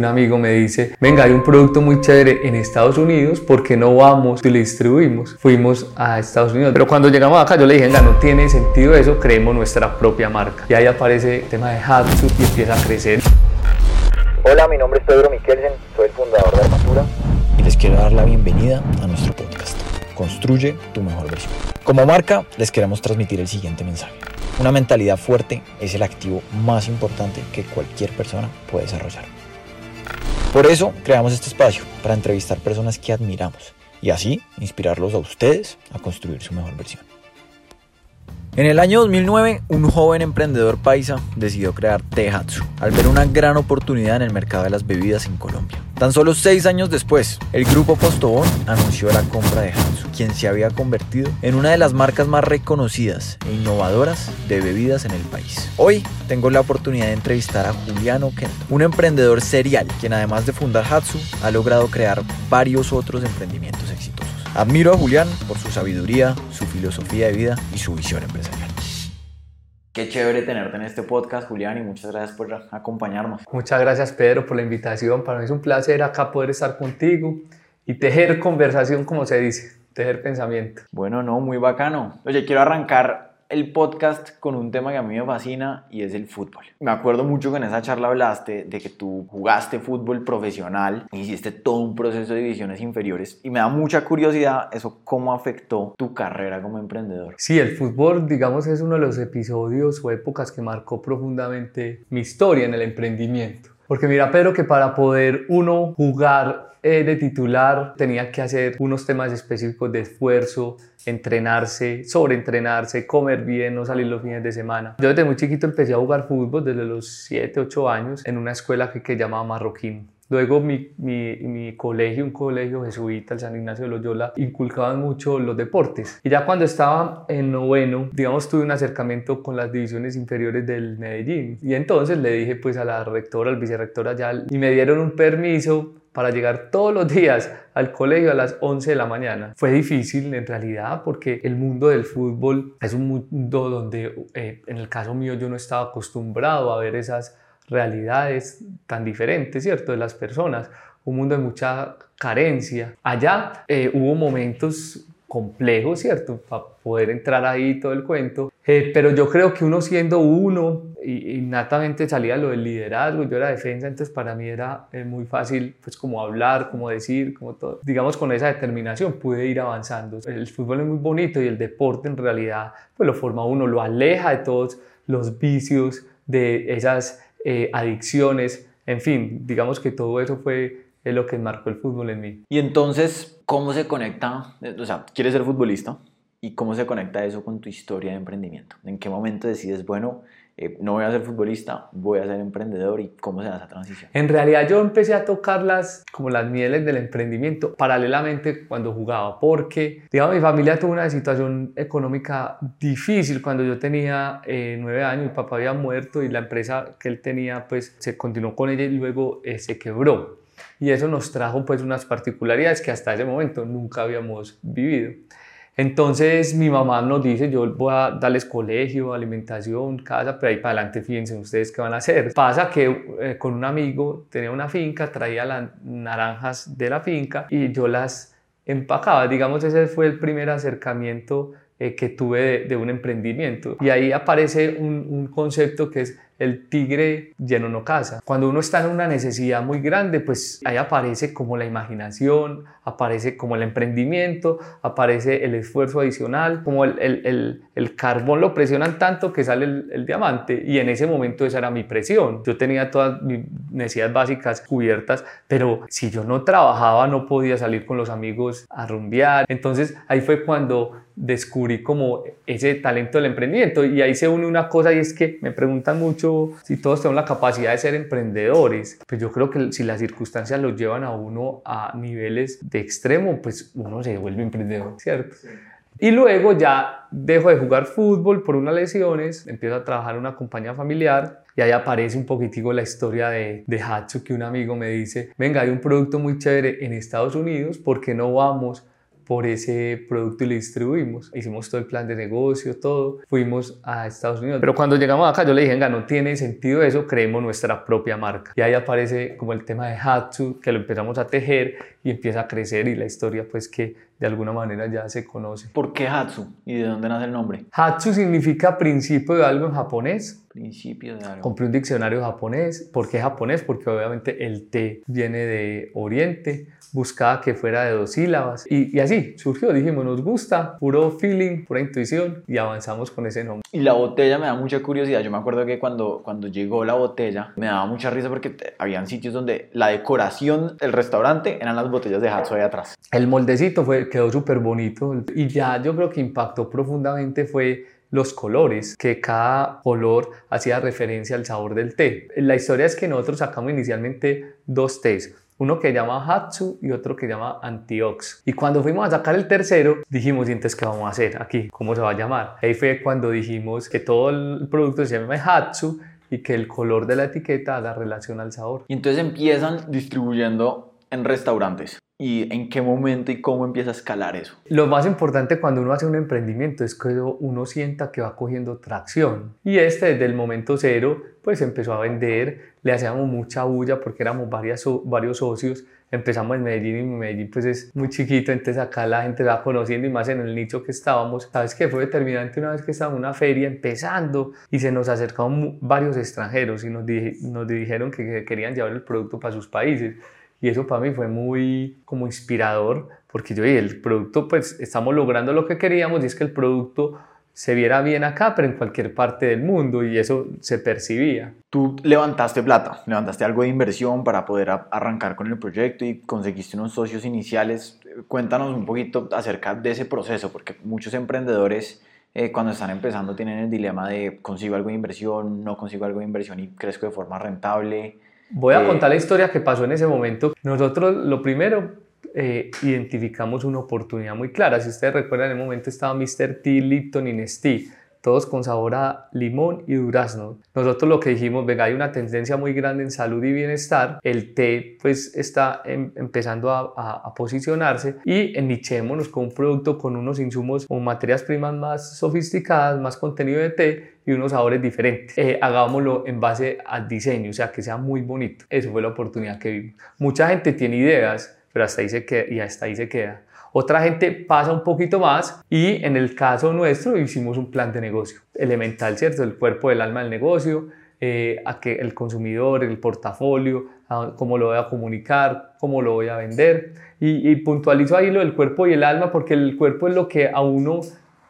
Un amigo me dice, venga, hay un producto muy chévere en Estados Unidos, ¿por qué no vamos y lo distribuimos? Fuimos a Estados Unidos, pero cuando llegamos acá yo le dije, venga, no tiene sentido eso, creemos nuestra propia marca. Y ahí aparece el tema de Hatsu y empieza a crecer. Hola, mi nombre es Pedro Miquelsen, soy el fundador de Armatura. Y les quiero dar la bienvenida a nuestro podcast. Construye tu mejor versión. Como marca, les queremos transmitir el siguiente mensaje. Una mentalidad fuerte es el activo más importante que cualquier persona puede desarrollar. Por eso creamos este espacio, para entrevistar personas que admiramos y así inspirarlos a ustedes a construir su mejor versión. En el año 2009, un joven emprendedor paisa decidió crear Tehatsu al ver una gran oportunidad en el mercado de las bebidas en Colombia. Tan solo seis años después, el grupo Postobón anunció la compra de Hatsu, quien se había convertido en una de las marcas más reconocidas e innovadoras de bebidas en el país. Hoy tengo la oportunidad de entrevistar a Juliano Kento, un emprendedor serial, quien además de fundar Hatsu, ha logrado crear varios otros emprendimientos. Admiro a Julián por su sabiduría, su filosofía de vida y su visión empresarial. Qué chévere tenerte en este podcast, Julián, y muchas gracias por acompañarnos. Muchas gracias, Pedro, por la invitación. Para mí es un placer acá poder estar contigo y tejer conversación, como se dice, tejer pensamiento. Bueno, no, muy bacano. Oye, quiero arrancar el podcast con un tema que a mí me fascina y es el fútbol. Me acuerdo mucho que en esa charla hablaste de que tú jugaste fútbol profesional, hiciste todo un proceso de divisiones inferiores y me da mucha curiosidad eso cómo afectó tu carrera como emprendedor. Sí, el fútbol digamos es uno de los episodios o épocas que marcó profundamente mi historia en el emprendimiento. Porque mira, Pedro, que para poder uno jugar eh, de titular tenía que hacer unos temas específicos de esfuerzo, entrenarse, sobreentrenarse, comer bien, no salir los fines de semana. Yo desde muy chiquito empecé a jugar fútbol, desde los 7, 8 años, en una escuela que, que llamaba Marroquín. Luego mi, mi, mi, colegio, un colegio jesuita, el San Ignacio de Loyola, inculcaban mucho los deportes. Y ya cuando estaba en noveno, digamos, tuve un acercamiento con las divisiones inferiores del Medellín. Y entonces le dije pues a la rectora, al vicerrector allá, y me dieron un permiso para llegar todos los días al colegio a las 11 de la mañana. Fue difícil en realidad porque el mundo del fútbol es un mundo donde eh, en el caso mío yo no estaba acostumbrado a ver esas realidades tan diferentes, ¿cierto? De las personas, un mundo de mucha carencia. Allá eh, hubo momentos complejo, ¿cierto? Para poder entrar ahí todo el cuento. Eh, pero yo creo que uno siendo uno, innatamente salía lo del liderazgo, yo era defensa, entonces para mí era eh, muy fácil, pues como hablar, como decir, como todo. Digamos, con esa determinación pude ir avanzando. El fútbol es muy bonito y el deporte en realidad, pues lo forma uno, lo aleja de todos los vicios, de esas eh, adicciones, en fin, digamos que todo eso fue es lo que marcó el fútbol en mí. Y entonces, ¿cómo se conecta? O sea, ¿quieres ser futbolista? ¿Y cómo se conecta eso con tu historia de emprendimiento? ¿En qué momento decides, bueno, eh, no voy a ser futbolista, voy a ser emprendedor y cómo se da esa transición? En realidad yo empecé a tocar las, como las mieles del emprendimiento paralelamente cuando jugaba, porque, digamos, mi familia tuvo una situación económica difícil cuando yo tenía eh, nueve años, mi papá había muerto y la empresa que él tenía, pues se continuó con ella y luego eh, se quebró y eso nos trajo pues unas particularidades que hasta ese momento nunca habíamos vivido. Entonces mi mamá nos dice, yo voy a darles colegio, alimentación, casa, pero ahí para adelante fíjense ustedes qué van a hacer. Pasa que eh, con un amigo tenía una finca, traía las naranjas de la finca y yo las empacaba. Digamos, ese fue el primer acercamiento eh, que tuve de, un emprendimiento. Y ahí aparece un, concepto que es el tigre lleno no casa. Cuando uno está en una necesidad muy grande, pues ahí aparece como la imaginación, aparece como el emprendimiento, aparece el esfuerzo adicional, como el, el, el, carbón lo presionan tanto que sale el, diamante y en ese momento esa era mi presión. Yo tenía todas mis necesidades básicas cubiertas, pero si yo no trabajaba no podía salir con los amigos a rumbear. Entonces ahí fue cuando descubrí como ese talento del emprendimiento. Y ahí se une una cosa y es que me preguntan mucho si todos tenemos la capacidad de ser emprendedores, pues yo creo que si las circunstancias los llevan a uno a niveles de extremo, pues uno se vuelve emprendedor, ¿cierto? Y luego ya dejo de jugar fútbol por unas lesiones, empiezo a trabajar en una compañía familiar y ahí aparece un poquitico la historia de, de Hatsu que un amigo me dice, venga, hay un producto muy chévere en Estados Unidos, ¿por qué no vamos por ese producto y lo distribuimos. Hicimos todo el plan de negocio, todo. Fuimos a Estados Unidos. Pero cuando llegamos acá, yo le dije, venga, no tiene sentido eso, creemos nuestra propia marca. Y ahí aparece como el tema de Hatsu, que lo empezamos a tejer y empieza a crecer y la historia pues que de alguna manera ya se conoce. ¿Por qué Hatsu y de dónde nace el nombre? Hatsu significa principio de algo en japonés. Principio de algo. Compré un diccionario japonés. ¿Por qué japonés? Porque obviamente el té viene de Oriente buscaba que fuera de dos sílabas y, y, así surgió, dijimos, nos gusta, puro feeling, pura intuición y avanzamos con ese nombre. Y la botella me da mucha curiosidad, yo me acuerdo que cuando, cuando llegó la botella me daba mucha risa porque habían sitios donde la decoración del restaurante eran las botellas de Hatsu ahí atrás. El moldecito fue, quedó súper bonito y ya yo creo que impactó profundamente fue los colores, que cada color hacía referencia al sabor del té. La historia es que nosotros sacamos inicialmente dos tés uno que llama Hatsu y otro que llama Antiox. Y cuando fuimos a sacar el tercero, dijimos, ¿y entonces qué vamos a hacer aquí? ¿Cómo se va a llamar? Ahí fue cuando dijimos que todo el producto se llama Hatsu y que el color de la etiqueta haga relación al sabor. Y entonces empiezan distribuyendo en restaurantes. ¿Y en qué momento y cómo empieza a escalar eso? Lo más importante cuando uno hace un emprendimiento es que uno sienta que va cogiendo tracción. Y este desde el momento cero pues empezó a vender, le hacíamos mucha bulla porque éramos varias, varios socios. Empezamos en Medellín y Medellín pues es muy chiquito, entonces acá la gente va conociendo y más en el nicho que estábamos. ¿Sabes qué? Fue determinante una vez que estábamos en una feria empezando y se nos acercaron varios extranjeros y nos, nos dijeron que querían llevar el producto para sus países. Y eso para mí fue muy como inspirador, porque yo dije, el producto, pues estamos logrando lo que queríamos y es que el producto se viera bien acá, pero en cualquier parte del mundo y eso se percibía. Tú levantaste plata, levantaste algo de inversión para poder arrancar con el proyecto y conseguiste unos socios iniciales. Cuéntanos un poquito acerca de ese proceso, porque muchos emprendedores eh, cuando están empezando tienen el dilema de consigo algo de inversión, no consigo algo de inversión y crezco de forma rentable. Voy a eh, contar la historia que pasó en ese momento. Nosotros lo primero eh, identificamos una oportunidad muy clara. Si ustedes recuerdan, en el momento estaba Mr. T, Lipton y Nestlé, todos con sabor a limón y durazno. Nosotros lo que dijimos, venga, hay una tendencia muy grande en salud y bienestar. El té pues está em, empezando a, a, posicionarse y ennichémonos con un producto con unos insumos o materias primas más sofisticadas, más contenido de té y unos sabores diferentes. Eh, hagámoslo en base al diseño, o sea, que sea muy bonito. Eso fue la oportunidad que vimos. Mucha gente tiene ideas, pero hasta ahí se queda, y hasta ahí se queda. Otra gente pasa un poquito más y en el caso nuestro hicimos un plan de negocio elemental, ¿cierto? El cuerpo del alma del negocio, eh, a que el consumidor, el portafolio, cómo lo voy a comunicar, cómo lo voy a vender. Y, y, puntualizo ahí lo del cuerpo y el alma porque el cuerpo es lo que a uno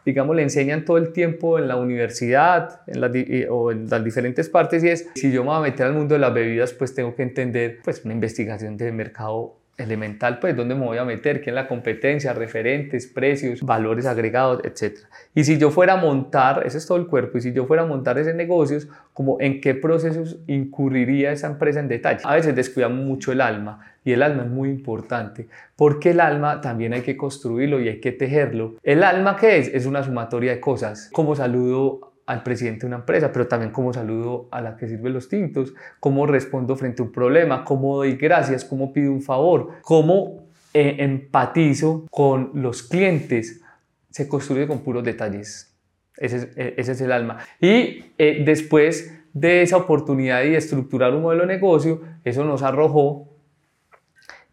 digamos, le enseñan todo el tiempo en la universidad en o en las diferentes partes y es, si yo me voy a meter al mundo de las bebidas, pues tengo que entender pues una investigación de mercado elemental, pues dónde me voy a meter, qué es la competencia, referentes, precios, valores agregados, etc. Y si yo fuera a montar, ese es todo el cuerpo, y si yo fuera a montar ese negocio, como en qué procesos incurriría esa empresa en detalle. A veces descuidamos mucho el alma y el alma es muy importante porque el alma también hay que construirlo y hay que tejerlo. ¿El alma qué es? Es una sumatoria de cosas. Como saludo al presidente de una empresa, pero también cómo saludo a la que sirve los tintos, cómo respondo frente a un problema, cómo doy gracias, cómo pido un favor, cómo eh, empatizo con los clientes. Se construye con puros detalles. Ese es, e, ese es el alma. Y eh, después de esa oportunidad y estructurar un modelo de negocio, eso nos arrojó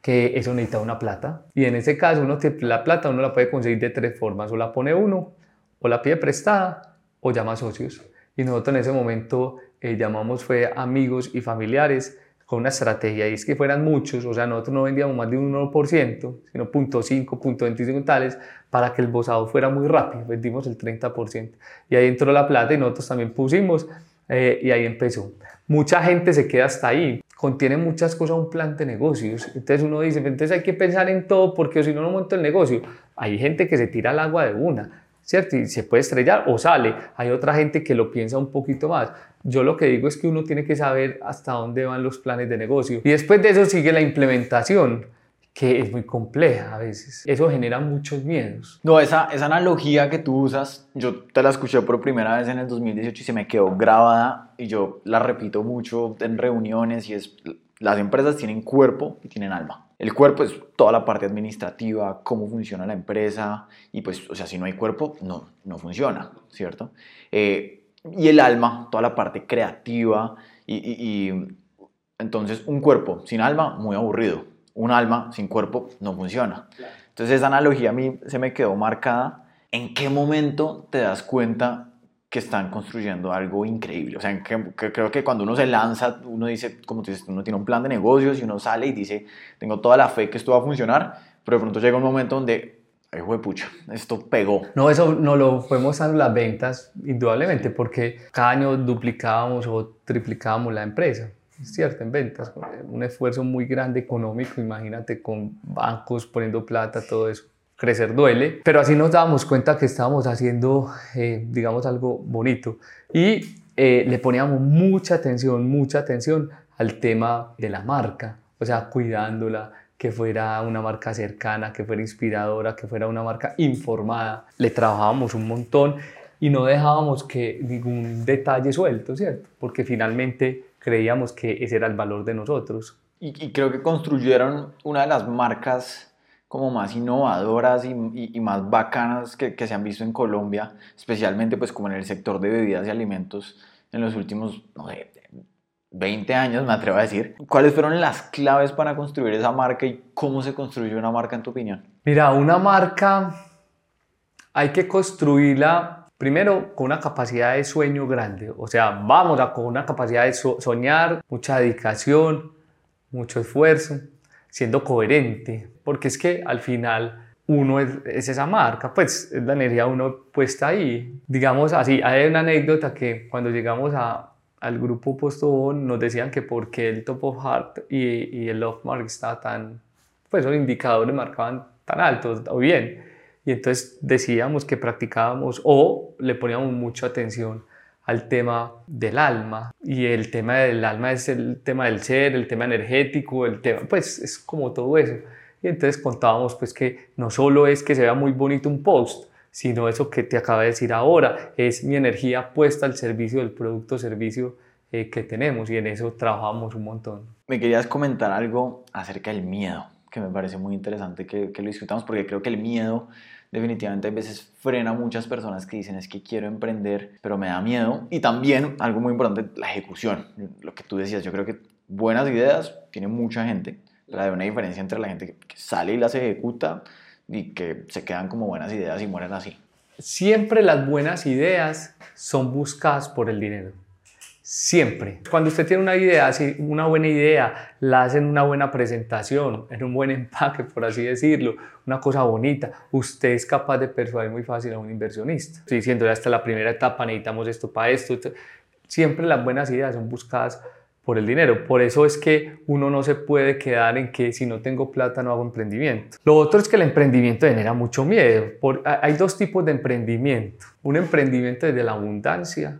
que eso necesita una plata. Y en ese caso, uno, la plata uno la puede conseguir de tres formas. O la pone uno, o la pide prestada, o llama socios. Y nosotros en ese momento eh, llamamos fue amigos y familiares con una estrategia y es que fueran muchos, o sea, nosotros no vendíamos más de un 1%, sino 0.5, 0.25 tales, para que el bozado fuera muy rápido, vendimos el 30%. Y ahí entró la plata y nosotros también pusimos eh, y ahí empezó. Mucha gente se queda hasta ahí, contiene muchas cosas un plan de negocios. Entonces uno dice, entonces hay que pensar en todo porque si no, no monto el negocio. Hay gente que se tira al agua de una. ¿Cierto? Y se puede estrellar o sale. Hay otra gente que lo piensa un poquito más. Yo lo que digo es que uno tiene que saber hasta dónde van los planes de negocio. Y después de eso sigue la implementación que es muy compleja a veces. Eso genera muchos miedos. No, esa, esa analogía que tú usas, yo te la escuché por primera vez en el 2018 y se me quedó grabada y yo la repito mucho en reuniones y es las empresas tienen cuerpo y tienen alma. El cuerpo es toda la parte administrativa, cómo funciona la empresa y pues, o sea, si no hay cuerpo, no, no funciona, ¿cierto? Eh, y el alma, toda la parte creativa y, y entonces un cuerpo sin alma, muy aburrido. Un alma sin cuerpo no funciona. Entonces esa analogía a mí se me quedó marcada. ¿En qué momento te das cuenta que están construyendo algo increíble? O sea, que, creo que cuando uno se lanza, uno dice, como tú dices, uno tiene un plan de negocios y uno sale y dice, tengo toda la fe que esto va a funcionar, pero de pronto llega un momento donde Ay, pucha, esto pegó. No, eso no lo fuimos a las ventas, indudablemente, porque cada año duplicábamos o triplicábamos la empresa es cierto, en ventas, un esfuerzo muy grande económico, imagínate con bancos poniendo plata, todo eso. Crecer duele, pero así nos dábamos cuenta que estábamos haciendo, eh, digamos, algo bonito. Y eh, le poníamos mucha atención, mucha atención al tema de la marca, o sea, cuidándola, que fuera una marca cercana, que fuera inspiradora, que fuera una marca informada. Le trabajábamos un montón y no dejábamos que ningún detalle suelto, ¿cierto? Porque finalmente creíamos que ese era el valor de nosotros. Y, creo que construyeron una de las marcas como más innovadoras y, y, más bacanas que, que, se han visto en Colombia, especialmente pues como en el sector de bebidas y alimentos en los últimos, no sé, 20 años, me atrevo a decir. ¿Cuáles fueron las claves para construir esa marca y cómo se construye una marca en tu opinión? Mira, una marca hay que construirla Primero, con una capacidad de sueño grande, o sea, vamos a con una capacidad de soñar, mucha dedicación, mucho esfuerzo, siendo coherente, porque es que al final uno es, esa marca, pues es la energía uno puesta ahí. Digamos así, hay una anécdota que cuando llegamos a, al grupo Posto nos decían que porque el Top of Heart y, y el Love Mark está tan, pues los indicadores marcaban tan altos o bien. Y entonces decíamos que practicábamos o le poníamos mucha atención al tema del alma. Y el tema del alma es el tema del ser, el tema energético, el tema, pues es como todo eso. Y entonces contábamos pues que no solo es que se vea muy bonito un post, sino eso que te acaba de decir ahora, es mi energía puesta al servicio del producto o servicio eh, que tenemos y en eso trabajamos un montón. Me querías comentar algo acerca del miedo, que me parece muy interesante que, que lo discutamos porque creo que el miedo definitivamente a veces frena a muchas personas que dicen es que quiero emprender, pero me da miedo. Y también, algo muy importante, la ejecución. Lo que tú decías, yo creo que buenas ideas tiene mucha gente, pero hay una diferencia entre la gente que sale y las ejecuta y que se quedan como buenas ideas y mueren así. Siempre las buenas ideas son buscadas por el dinero. Siempre. Cuando usted tiene una idea, una buena idea, la hace en una buena presentación, en un buen empaque, por así decirlo, una cosa bonita, usted es capaz de persuadir muy fácil a un inversionista. Estoy diciendo, ya está la primera etapa, necesitamos esto para esto. Siempre las buenas ideas son buscadas por el dinero. Por eso es que uno no se puede quedar en que si no tengo plata no hago emprendimiento. Lo otro es que el emprendimiento genera mucho miedo. hay dos tipos de emprendimiento. Un emprendimiento desde la abundancia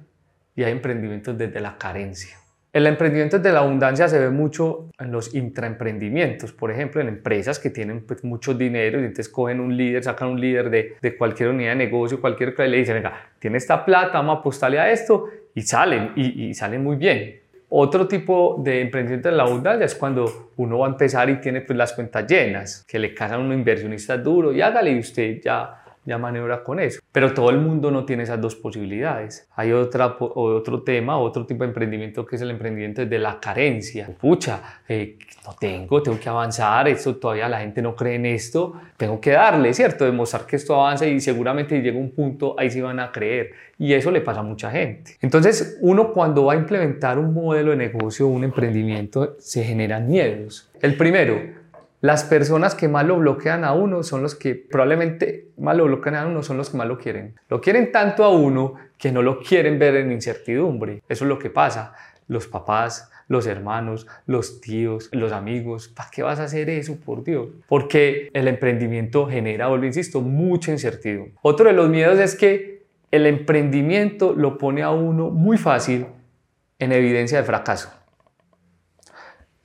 y hay emprendimientos desde la carencia. El emprendimiento desde la abundancia se ve mucho en los intraemprendimientos, por ejemplo, en empresas que tienen pues, mucho dinero y entonces cogen un líder, sacan un líder de, de cualquier unidad de negocio, cualquier y le dicen, venga, tiene esta plata, vamos a apostarle a esto y salen, y, y salen muy bien. Otro tipo de emprendimiento de la abundancia es cuando uno va a empezar y tiene pues, las cuentas llenas, que le casan a un inversionista duro y hágale y usted ya ya maniobra con eso. Pero todo el mundo no tiene esas dos posibilidades. Hay otra, otro tema, otro tipo de emprendimiento que es el emprendimiento de la carencia. Pucha, eh, no tengo, tengo que avanzar, esto todavía la gente no cree en esto, tengo que darle, ¿cierto? Demostrar que esto avanza y seguramente llega un punto, ahí sí van a creer. Y eso le pasa a mucha gente. Entonces, uno cuando va a implementar un modelo de negocio, un emprendimiento, se generan miedos. El primero, las personas que más lo bloquean a uno son los que probablemente más lo bloquean a uno son los que más lo quieren. Lo quieren tanto a uno que no lo quieren ver en incertidumbre. Eso es lo que pasa. Los papás, los hermanos, los tíos, los amigos. ¿Para qué vas a hacer eso, por Dios? Porque el emprendimiento genera, vuelvo insisto, mucha incertidumbre. Otro de los miedos es que el emprendimiento lo pone a uno muy fácil en evidencia de fracaso.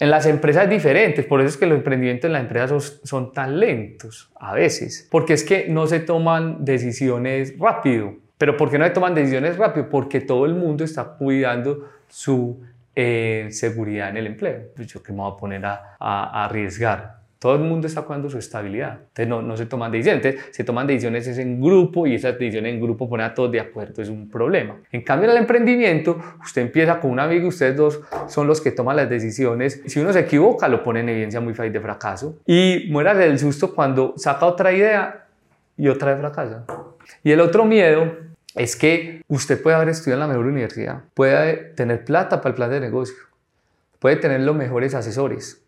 En las empresas diferentes, por eso es que los emprendimientos en las empresas son, tan lentos a veces, porque es que no se toman decisiones rápido. Pero ¿por qué no se toman decisiones rápido? Porque todo el mundo está cuidando su en seguridad en el empleo. Pues yo que me voy a poner a, a, arriesgar. Todo el mundo está cuidando su estabilidad. Entonces no, no se toman decisiones. se toman decisiones es en grupo y esas decisiones en grupo ponen a todos de acuerdo. Es un problema. En cambio, en el emprendimiento, usted empieza con un amigo, ustedes dos son los que toman las decisiones. Si uno se equivoca, lo pone en evidencia muy fácil de fracaso. Y muera del susto cuando saca otra idea y otra vez fracasa. Y el otro miedo es que usted puede haber estudiado en la mejor universidad, puede tener plata para el plan de negocio, puede tener los mejores asesores,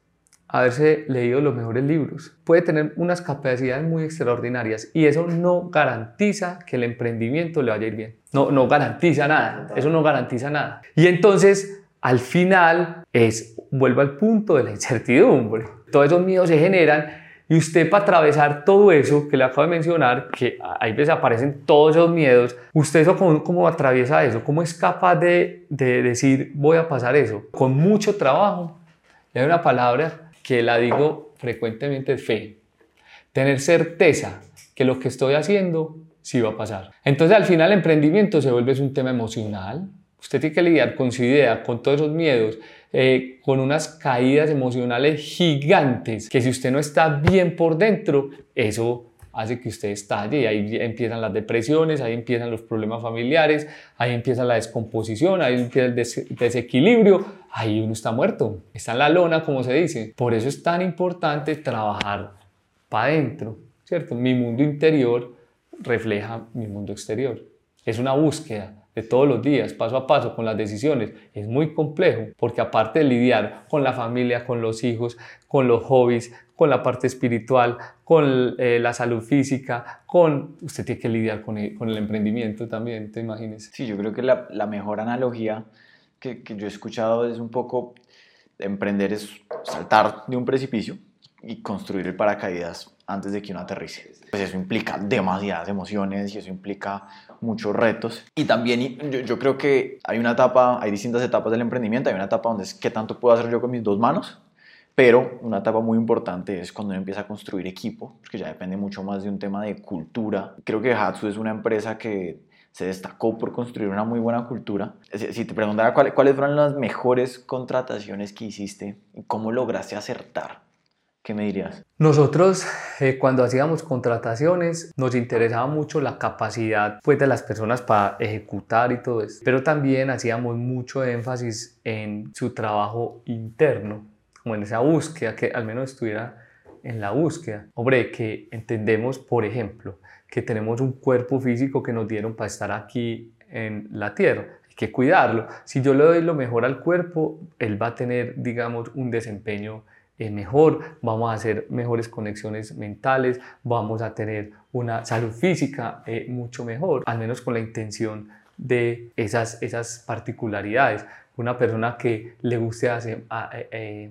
haberse leído los mejores libros, puede tener unas capacidades muy extraordinarias y eso no garantiza que el emprendimiento le vaya a ir bien. No, no garantiza nada, eso no garantiza nada. Y entonces, al final, es, vuelvo al punto de la incertidumbre. Todos esos miedos se generan y usted para atravesar todo eso que le acabo de mencionar, que ahí veces aparecen todos esos miedos, usted eso cómo, cómo atraviesa eso, cómo es capaz de, de decir voy a pasar eso, con mucho trabajo. Y hay una palabra que la digo frecuentemente, fe. Tener certeza que lo que estoy haciendo sí va a pasar. Entonces al final el emprendimiento se vuelve un tema emocional. Usted tiene que lidiar con su idea, con todos esos miedos eh, con unas caídas emocionales gigantes, que si usted no está bien por dentro, eso hace que usted estalle y ahí empiezan las depresiones, ahí empiezan los problemas familiares, ahí empieza la descomposición, ahí empieza el desequilibrio, ahí uno está muerto, está en la lona como se dice. Por eso es tan importante trabajar para adentro, ¿cierto? Mi mundo interior refleja mi mundo exterior. Es una búsqueda de todos los días, paso a paso, con las decisiones, es muy complejo, porque aparte de lidiar con la familia, con los hijos, con los hobbies, con la parte espiritual, con eh, la salud física, con... Usted tiene que lidiar con el, con el emprendimiento también, te imaginas. Sí, yo creo que la, mejor analogía que, que yo he escuchado es un poco, emprender es saltar de un precipicio y construir el paracaídas antes de que uno aterrice. Pues eso implica demasiadas emociones y eso implica muchos retos. Y también yo, yo, creo que hay una etapa, hay distintas etapas del emprendimiento. Hay una etapa donde es qué tanto puedo hacer yo con mis dos manos, pero una etapa muy importante es cuando uno empieza a construir equipo, porque ya depende mucho más de un tema de cultura. Creo que Hatsu es una empresa que se destacó por construir una muy buena cultura. Si te preguntara cuáles fueron las mejores contrataciones que hiciste y cómo lograste acertar ¿Qué me dirías? Nosotros eh, cuando hacíamos contrataciones nos interesaba mucho la capacidad pues, de las personas para ejecutar y todo eso, pero también hacíamos mucho énfasis en su trabajo interno, como en esa búsqueda, que al menos estuviera en la búsqueda. Hombre, que entendemos, por ejemplo, que tenemos un cuerpo físico que nos dieron para estar aquí en la tierra. Hay que cuidarlo. Si yo le doy lo mejor al cuerpo, él va a tener, digamos, un desempeño mejor, vamos a hacer mejores conexiones mentales, vamos a tener una salud física eh, mucho mejor, al menos con la intención de esas, esas particularidades. Una persona que le guste hacer, eh, eh,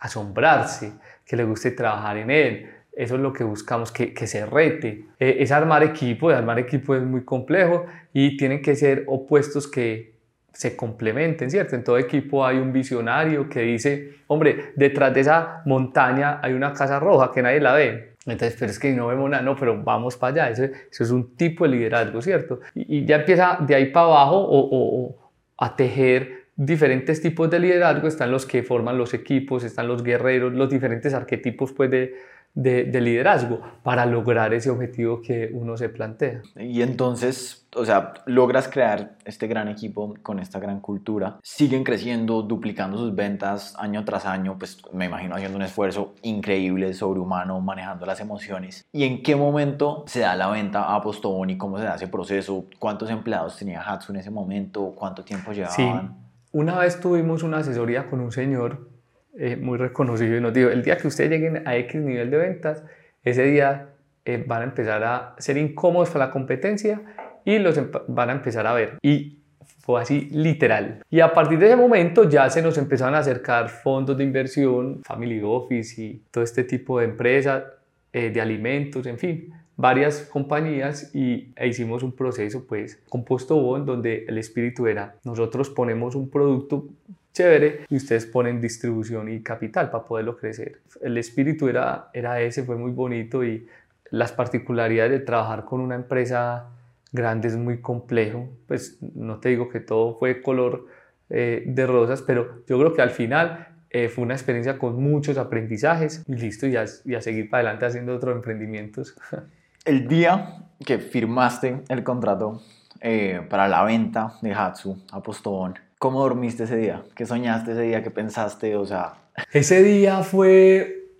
asombrarse, que le guste trabajar en él, eso es lo que buscamos, que, que se rete. es armar equipo, armar equipo es muy complejo y tienen que ser opuestos que se complementen, ¿cierto? En todo equipo hay un visionario que dice, hombre, detrás de esa montaña hay una casa roja que nadie la ve. Entonces, pero es que no vemos nada, no, pero vamos para allá. Eso, eso es un tipo de liderazgo, ¿cierto? Y, ya empieza de ahí para abajo o, a tejer diferentes tipos de liderazgo. Están los que forman los equipos, están los guerreros, los diferentes arquetipos pues, de, de, liderazgo para lograr ese objetivo que uno se plantea. Y entonces, o sea, logras crear este gran equipo con esta gran cultura, siguen creciendo, duplicando sus ventas año tras año, pues me imagino haciendo un esfuerzo increíble, sobrehumano, manejando las emociones. ¿Y en qué momento se da la venta a Postobón y cómo se da ese proceso? ¿Cuántos empleados tenía Hatsu en ese momento? ¿Cuánto tiempo llevaban? Sí. Una vez tuvimos una asesoría con un señor eh, muy reconocido y nos dijo, el día que ustedes lleguen a X nivel de ventas, ese día eh, van a empezar a ser incómodos para la competencia y los van a empezar a ver. Y fue así literal. Y a partir de ese momento ya se nos empezaron a acercar fondos de inversión, Family Office y todo este tipo de empresas, eh, de alimentos, en fin, varias compañías y e hicimos un proceso pues compuesto Bon donde el espíritu era nosotros ponemos un producto chévere y ustedes ponen distribución y capital para poderlo crecer. El espíritu era, era ese, fue muy bonito y las particularidades de trabajar con una empresa grande es muy complejo. Pues no te digo que todo fue color eh, de rosas, pero yo creo que al final eh, fue una experiencia con muchos aprendizajes y listo, y a, y a seguir para adelante haciendo otros emprendimientos. El día que firmaste el contrato eh, para la venta de Hatsu a Postobón, ¿cómo dormiste ese día? ¿Qué soñaste ese día? ¿Qué pensaste? O sea... Ese día fue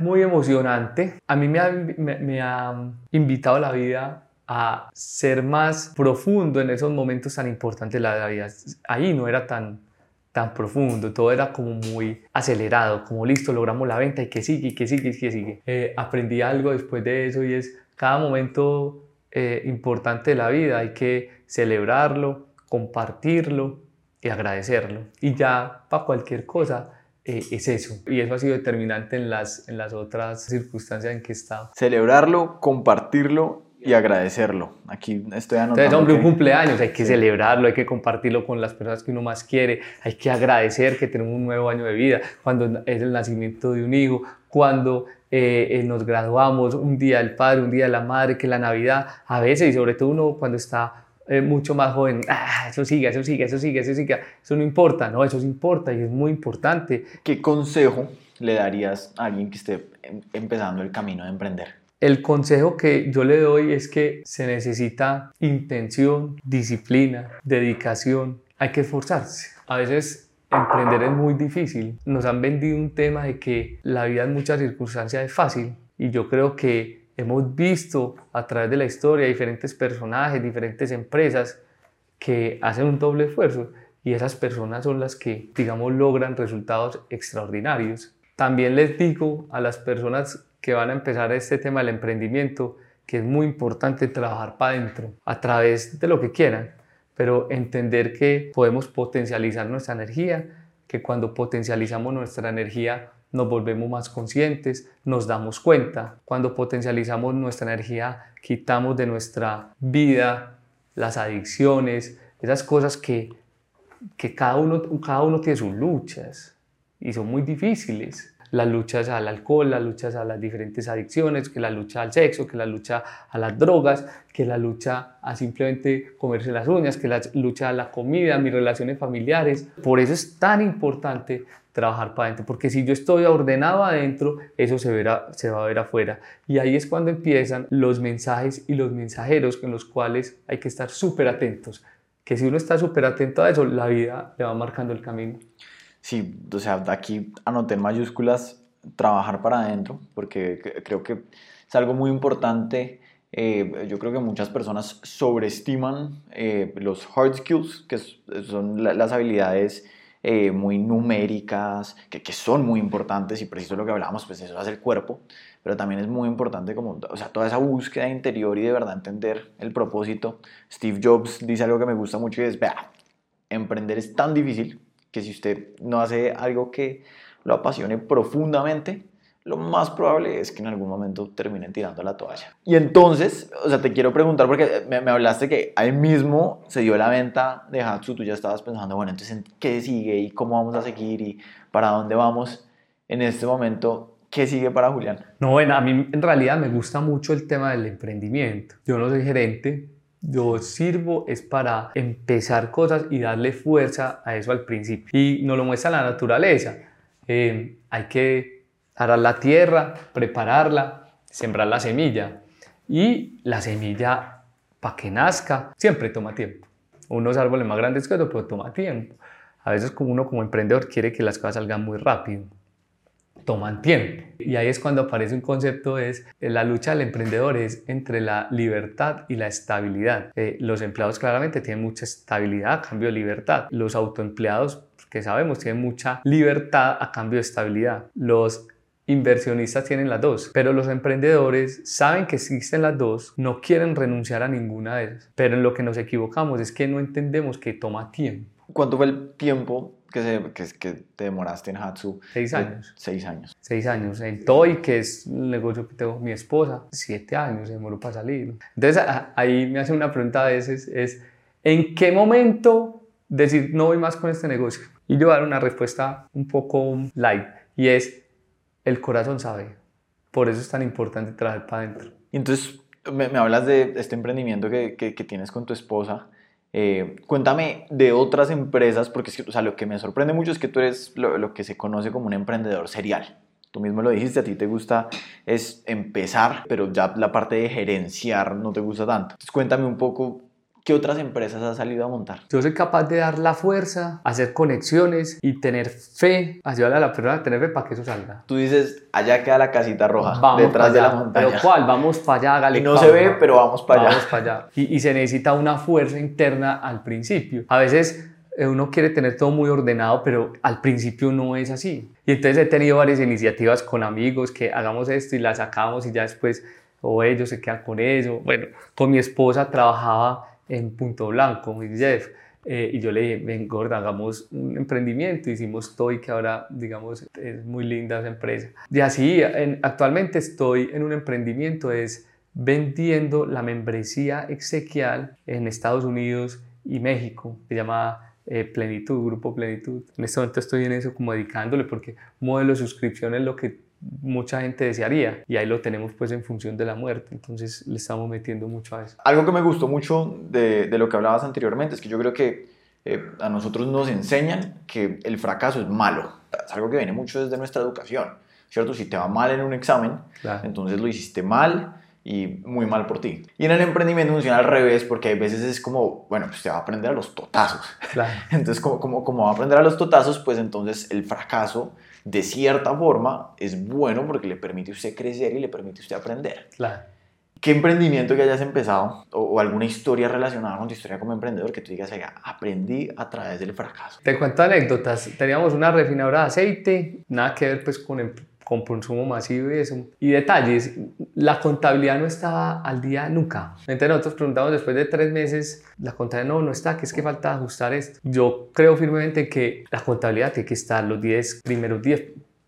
muy emocionante. A mí me ha, me, ha invitado la vida a ser más profundo en esos momentos tan importantes de la vida. Ahí no era tan, tan profundo, todo era como muy acelerado, como listo, logramos la venta y que sigue, y que sigue, y que sigue. Eh, aprendí algo después de eso y es cada momento eh, importante de la vida hay que celebrarlo, compartirlo y agradecerlo. Y ya para cualquier cosa eh, es eso. Y eso ha sido determinante en las, en las otras circunstancias en que he estado. Celebrarlo, compartirlo y agradecerlo. Aquí estoy anotando. Entonces, hombre, un cumpleaños, hay que celebrarlo, hay que compartirlo con las personas que uno más quiere, hay que agradecer que tenemos un nuevo año de vida, cuando es el nacimiento de un hijo, cuando eh, eh, nos graduamos, un día del padre, un día de la madre, que la Navidad, a veces, y sobre todo uno cuando está eh, mucho más joven, ah, eso sigue, eso sigue, eso sigue, eso sigue, eso no importa, no, eso sí importa y es muy importante. ¿Qué consejo le darías a alguien que esté em, empezando el camino de emprender? El consejo que yo le doy es que se necesita intención, disciplina, dedicación, hay que esforzarse. A veces emprender es muy difícil. Nos han vendido un tema de que la vida en muchas circunstancias es fácil y yo creo que hemos visto a través de la historia diferentes personajes, diferentes empresas que hacen un doble esfuerzo y esas personas son las que, digamos, logran resultados extraordinarios. También les digo a las personas que van a empezar este tema del emprendimiento que es muy importante trabajar para adentro a través de lo que quieran, pero entender que podemos potencializar nuestra energía, que cuando potencializamos nuestra energía nos volvemos más conscientes, nos damos cuenta. Cuando potencializamos nuestra energía, quitamos de nuestra vida las adicciones, esas cosas que, que cada, uno, cada uno tiene sus luchas y son muy difíciles. Las luchas al alcohol, las luchas a las diferentes adicciones, que la lucha al sexo, que la lucha a las drogas, que la lucha a simplemente comerse las uñas, que la lucha a la comida, mis relaciones familiares. Por eso es tan importante trabajar para adentro, porque si yo estoy ordenado adentro, eso se, verá, se va a ver afuera. Y ahí es cuando empiezan los mensajes y los mensajeros con los cuales hay que estar súper atentos, que si uno está súper atento a eso, la vida le va marcando el camino. Sí, o sea, aquí anoté en mayúsculas trabajar para adentro, porque creo que es algo muy importante. Eh, yo creo que muchas personas sobreestiman eh, los hard skills, que son las habilidades eh, muy numéricas, que, que, son muy importantes y preciso lo que hablábamos, pues eso hace el cuerpo, pero también es muy importante como, o sea, toda esa búsqueda interior y de verdad entender el propósito. Steve Jobs dice algo que me gusta mucho y es, vea, emprender es tan difícil que si usted no hace algo que lo apasione profundamente, lo más probable es que en algún momento terminen tirando la toalla. Y entonces, o sea, te quiero preguntar, porque me, hablaste que ahí mismo se dio la venta de Hatsu, tú ya estabas pensando, bueno, entonces, ¿qué sigue y cómo vamos a seguir y para dónde vamos en este momento? ¿Qué sigue para Julián? No, bueno, a mí en realidad me gusta mucho el tema del emprendimiento. Yo no soy gerente, yo sirvo es para empezar cosas y darle fuerza a eso al principio. Y nos lo muestra la naturaleza. Eh, hay que arar la tierra, prepararla, sembrar la semilla. Y la semilla, para que nazca, siempre toma tiempo. Unos árboles más grandes que otros, pero toma tiempo. A veces como uno como emprendedor quiere que las cosas salgan muy rápido. Toman tiempo. Y ahí es cuando aparece un concepto, es eh, la lucha del emprendedor es entre la libertad y la estabilidad. Eh, los empleados claramente tienen mucha estabilidad a cambio de libertad. Los autoempleados, que sabemos, tienen mucha libertad a cambio de estabilidad. Los inversionistas tienen las dos, pero los emprendedores saben que existen las dos, no quieren renunciar a ninguna de ellas. Pero en lo que nos equivocamos es que no entendemos que toma tiempo. ¿Cuánto fue el tiempo que, se, que, que te demoraste en Hatsu? Seis años. Seis años. Seis años. En Toy, que es el negocio que tengo mi esposa, siete años se demoró para salir. Entonces ahí me hace una pregunta a veces, es ¿en qué momento decir no voy más con este negocio? Y yo dar una respuesta un poco light y es el corazón sabe. Por eso es tan importante trabajar para adentro. Entonces, me, me, hablas de este emprendimiento que, que, tienes con tu esposa. Eh, cuéntame de otras empresas, porque es que, o sea, lo que me sorprende mucho es que tú eres lo, que se conoce como un emprendedor serial. Tú mismo lo dijiste, a ti te gusta es empezar, pero ya la parte de gerenciar no te gusta tanto. Cuéntame un poco ¿Qué otras empresas has salido a montar? Yo soy capaz de dar la fuerza, hacer conexiones y tener fe, ayudarle a la persona a tener fe para que eso salga. Tú dices, allá queda la casita roja, vamos detrás de la montaña. ¿Pero cuál? Vamos para allá, hágale Y no se ve, pero vamos para allá. Vamos para allá. Y, y se necesita una fuerza interna al principio. A veces eh, uno quiere tener todo muy ordenado, pero al principio no es así. Y entonces he tenido varias iniciativas con amigos que hagamos esto y la sacamos y ya después o ellos se quedan con eso. Bueno, con mi esposa trabajaba en Punto Blanco, mi Jeff. Eh, y yo le dije, ven gorda, hagamos un emprendimiento. Hicimos Toy, que ahora, digamos, es muy linda esa empresa. Y así, actualmente estoy en un emprendimiento, es vendiendo la membresía exequial en Estados Unidos y México. Se llama eh, Plenitud, Grupo Plenitud. En este momento estoy en eso como dedicándole porque modelo de suscripción es lo que mucha gente desearía y ahí lo tenemos pues en función de la muerte. Entonces le estamos metiendo mucho a eso. Algo que me gustó mucho de, de lo que hablabas anteriormente es que yo creo que eh, a nosotros nos enseñan que el fracaso es malo. Es algo que viene mucho desde nuestra educación cierto si te va mal en un examen entonces lo hiciste mal y muy mal por ti. Y en el emprendimiento funciona al revés porque a veces es como, bueno, pues te va a aprender a los totazos. Entonces, como, como, como va a aprender a los totazos, pues entonces el fracaso de cierta forma es bueno porque le permite a usted crecer y le permite a usted aprender. Claro. ¿Qué emprendimiento que hayas empezado o, alguna historia relacionada con tu historia como emprendedor que tú digas, oiga, aprendí a través del fracaso? Te cuento anécdotas. Teníamos una refinadora de aceite, nada que ver pues con, con consumo masivo y eso. Y detalles, la contabilidad no estaba al día nunca. Entonces nosotros preguntamos después de tres meses, la contabilidad no, no está, que es que falta ajustar esto. Yo creo firmemente que la contabilidad tiene que estar los 10 primeros 10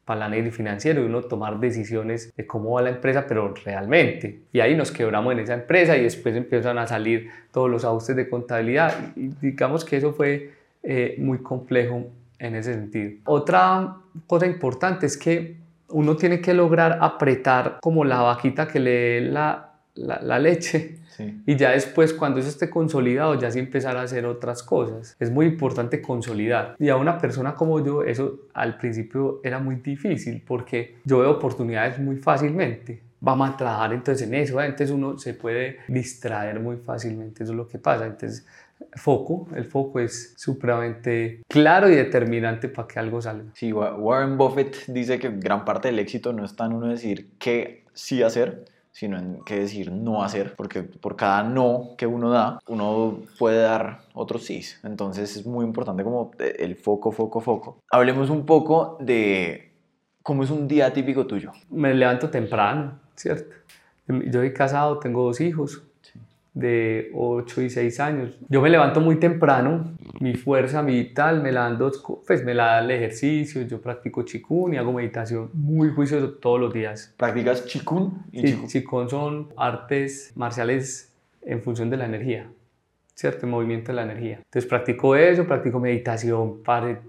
para y financiero y uno tomar decisiones de cómo va la empresa, pero realmente. Y ahí nos quebramos en esa empresa y después empiezan a salir todos los ajustes de contabilidad. Y digamos que eso fue eh, muy complejo en ese sentido. Otra cosa importante es que uno tiene que lograr apretar como la vaquita que le la, la, leche. Y ya después, cuando eso esté consolidado, ya sí empezar a hacer otras cosas. Es muy importante consolidar. Y a una persona como yo, eso al principio era muy difícil porque yo veo oportunidades muy fácilmente. Vamos a trabajar entonces en eso. Entonces uno se puede distraer muy fácilmente. Eso es lo que pasa. Entonces foco. El foco es supremamente claro y determinante para que algo salga. Sí, Warren Buffett dice que gran parte del éxito no está en uno decir qué sí hacer, sino en qué decir no hacer, porque por cada no que uno da, uno puede dar otros sí. Entonces es muy importante como el foco, foco, foco. Hablemos un poco de cómo es un día típico tuyo. Me levanto temprano, ¿cierto? Yo soy casado, tengo dos hijos, de 8 y 6 años. Yo me levanto muy temprano, mi fuerza, mi tal, me la dan dos, pues me la da el ejercicio, yo practico chikun y hago meditación muy juicioso todos los días. ¿Practicas chikun? Y sí, chikun son artes marciales en función de la energía, ¿cierto? El movimiento de la energía. Entonces practico eso, practico meditación, para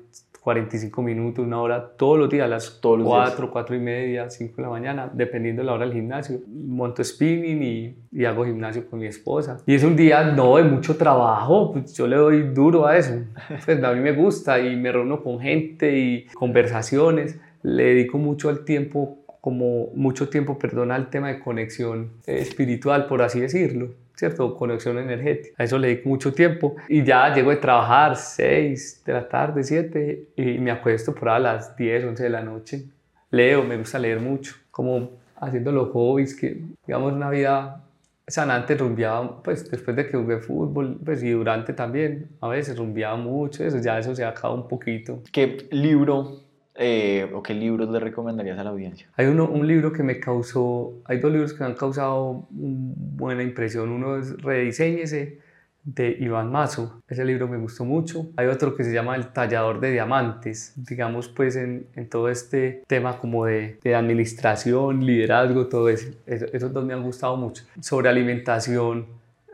45 minutos, una hora, todos los días, a las todos los 4, 4 y media, 5 de la mañana, dependiendo de la hora del gimnasio. Monto spinning y, y, hago gimnasio con mi esposa. Y es un día, no, de mucho trabajo, pues yo le doy duro a eso. Pues a mí me gusta y me reúno con gente y conversaciones. Le dedico mucho al tiempo, como mucho tiempo, perdón, al tema de conexión espiritual, por así decirlo. ¿Cierto? Conexión energética. A eso le dedico mucho tiempo y ya llego de trabajar 6 de la tarde, 7 y me acuesto por a las 10, 11 de la noche. Leo, me gusta leer mucho, como haciendo los hobbies, que digamos una vida sanante, rumbeaba, pues después de que jugué fútbol, pues y durante también, a veces rumbeaba mucho, eso ya eso se ha acabado un poquito. ¿Qué libro eh, o qué libros le recomendarías a la audiencia? Hay uno, un libro que me causó, hay dos libros que me han causado buena impresión. Uno es Rediseñese de Iván Mazo. Ese libro me gustó mucho. Hay otro que se llama El tallador de diamantes. Digamos pues en, en todo este tema como de, de administración, liderazgo, todo eso. Esos dos me han gustado mucho. Sobre alimentación,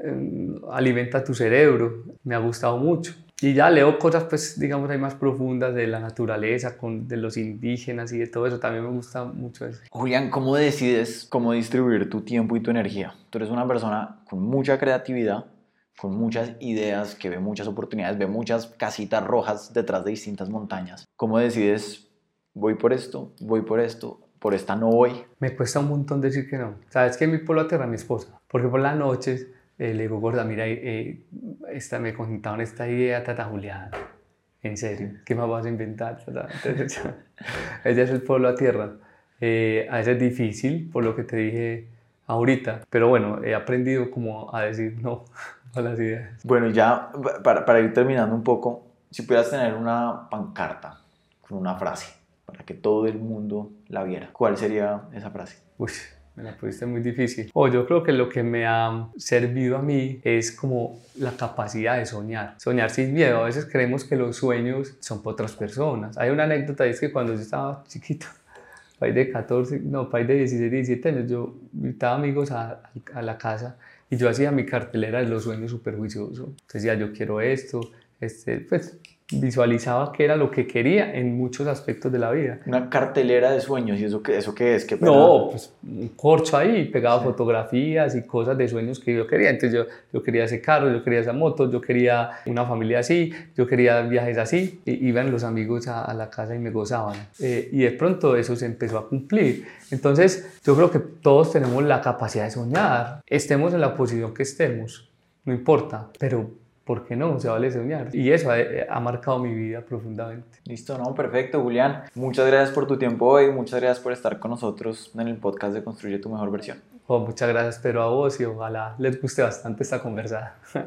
eh, alimenta tu cerebro. Me ha gustado mucho. Y ya leo cosas, pues, digamos, ahí más profundas de la naturaleza, con, de los indígenas y de todo eso. También me gusta mucho eso. Julián, ¿cómo decides cómo distribuir tu tiempo y tu energía? Tú eres una persona con mucha creatividad, con muchas ideas, que ve muchas oportunidades, ve muchas casitas rojas detrás de distintas montañas. ¿Cómo decides, voy por esto, voy por esto, por esta no voy? Me cuesta un montón decir que no. Sabes que mi polo a tierra mi esposa, porque por las noches eh, le digo, gorda, mira, eh, esta, me contaron esta idea, tata Julián. En serio, ¿qué más vas a inventar? Entonces, ella es el pueblo a tierra. Eh, a veces es difícil, por lo que te dije ahorita, pero bueno, he aprendido como a decir no a las ideas. Bueno, ya para, para ir terminando un poco, si pudieras tener una pancarta con una frase para que todo el mundo la viera, ¿cuál sería esa frase? Uy, me la pusiste muy difícil. O yo creo que lo que me ha servido a mí es como la capacidad de soñar. Soñar sin miedo. A veces creemos que los sueños son para otras personas. Hay una anécdota, es que cuando yo estaba chiquito, país de 14, no, país de 16, 17 años, yo invitaba amigos a, a la casa y yo hacía mi cartelera de los sueños súper juicioso. Decía, yo quiero esto, este, pues visualizaba qué era lo que quería en muchos aspectos de la vida. Una cartelera de sueños, ¿y eso qué, eso qué es? ¿Qué no, pues un corcho ahí, pegaba fotografías y cosas de sueños que yo quería. Entonces yo, yo quería ese carro, yo quería esa moto, yo quería una familia así, yo quería viajes así. Y iban los amigos a, la casa y me gozaban. Eh, y de pronto eso se empezó a cumplir. Entonces yo creo que todos tenemos la capacidad de soñar, estemos en la posición que estemos, no importa, pero ¿por qué no? Se vale soñar. Y eso ha, marcado mi vida profundamente. Listo, no, perfecto, Julián. Muchas gracias por tu tiempo hoy, muchas gracias por estar con nosotros en el podcast de Construye tu mejor versión. Oh, muchas gracias, pero a vos y ojalá les guste bastante esta conversada.